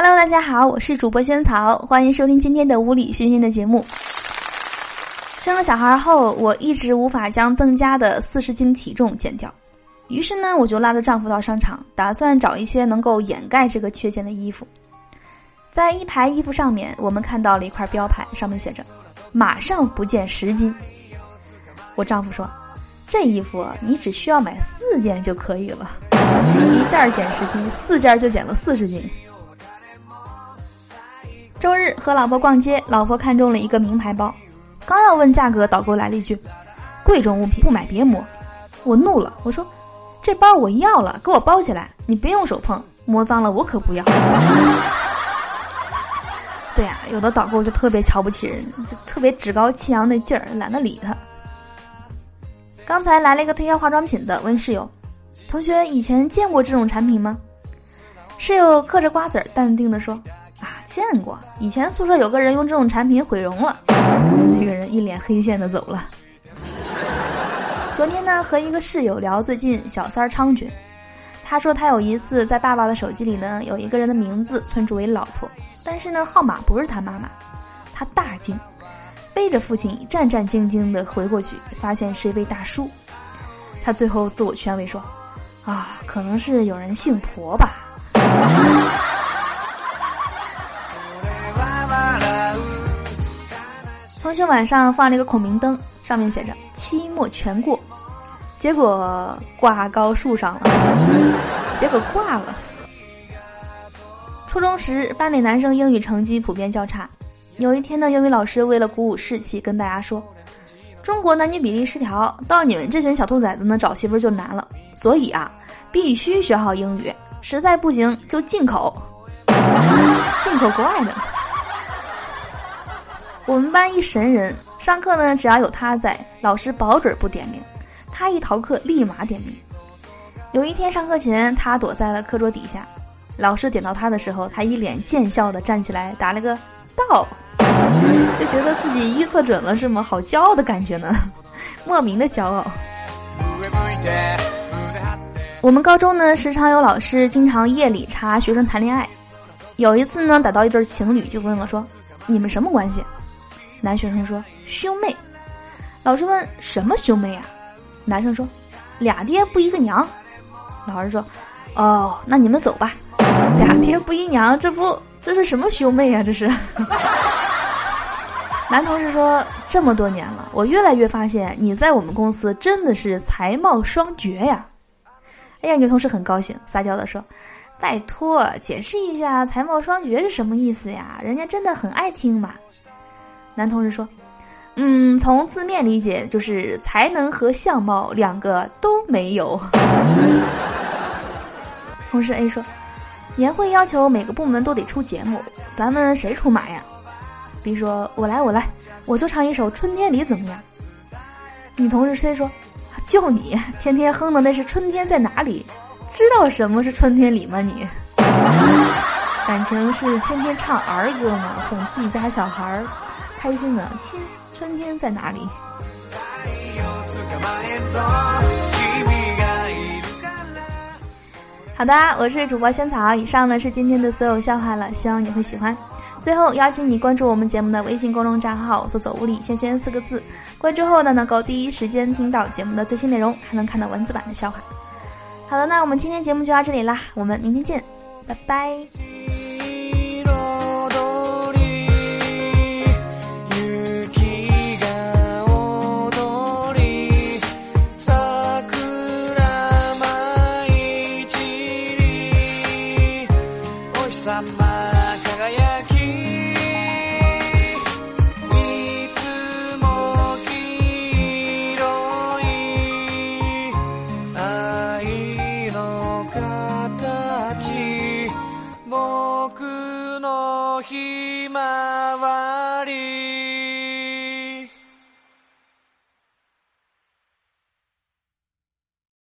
Hello，大家好，我是主播仙草，欢迎收听今天的无理熏心的节目。生了小孩后，我一直无法将增加的四十斤体重减掉，于是呢，我就拉着丈夫到商场，打算找一些能够掩盖这个缺陷的衣服。在一排衣服上面，我们看到了一块标牌，上面写着“马上不见十斤”。我丈夫说：“这衣服你只需要买四件就可以了，一件减十斤，四件就减了四十斤。”周日和老婆逛街，老婆看中了一个名牌包，刚要问价格，导购来了一句：“贵重物品不买别摸。”我怒了，我说：“这包我要了，给我包起来，你别用手碰，摸脏了我可不要。”对呀，有的导购就特别瞧不起人，就特别趾高气扬那劲儿，懒得理他。刚才来了一个推销化妆品的，问室友：“同学以前见过这种产品吗？”室友嗑着瓜子儿，淡定的说。见过！以前宿舍有个人用这种产品毁容了，那个人一脸黑线的走了。昨天呢，和一个室友聊最近小三儿猖獗，他说他有一次在爸爸的手机里呢有一个人的名字存储为老婆，但是呢号码不是他妈妈，他大惊，背着父亲战战兢兢的回过去，发现是一位大叔，他最后自我劝慰说：“啊，可能是有人姓婆吧。”同学晚上放了一个孔明灯，上面写着“期末全过”，结果挂高树上了，结果挂了。初中时，班里男生英语成绩普遍较差。有一天呢，英语老师为了鼓舞士气，跟大家说：“中国男女比例失调，到你们这群小兔崽子呢找媳妇就难了，所以啊，必须学好英语，实在不行就进口，进口国外的。”我们班一神人，上课呢，只要有他在，老师保准不点名。他一逃课，立马点名。有一天上课前，他躲在了课桌底下，老师点到他的时候，他一脸贱笑的站起来，打了个到，就觉得自己预测准了，是吗？好骄傲的感觉呢，莫名的骄傲。我们高中呢，时常有老师经常夜里查学生谈恋爱。有一次呢，逮到一对情侣，就问了说：“你们什么关系？”男学生说：“兄妹。”老师问：“什么兄妹呀？”男生说：“俩爹不一个娘。”老师说：“哦，那你们走吧。俩爹不一娘，这不这是什么兄妹呀？这是。”男同事说：“这么多年了，我越来越发现你在我们公司真的是才貌双绝呀。”哎呀，女同事很高兴，撒娇的说：“拜托，解释一下才貌双绝是什么意思呀？人家真的很爱听嘛。”男同事说：“嗯，从字面理解就是才能和相貌两个都没有。”同事 A 说：“年会要求每个部门都得出节目，咱们谁出马呀？”B 说：“我来，我来，我就唱一首《春天里》怎么样？”女同事 C 说：“就你天天哼的那是《春天在哪里》，知道什么是春天里吗？你感情是天天唱儿歌吗？哄自己家小孩儿。”开心的天，春天在哪里？好的，我是主播萱草。以上呢是今天的所有笑话了，希望你会喜欢。最后邀请你关注我们节目的微信公众账号，搜索“物理轩轩”四个字。关注后呢，能够第一时间听到节目的最新内容，还能看到文字版的笑话。好的，那我们今天节目就到这里啦，我们明天见，拜拜。僕のひまわり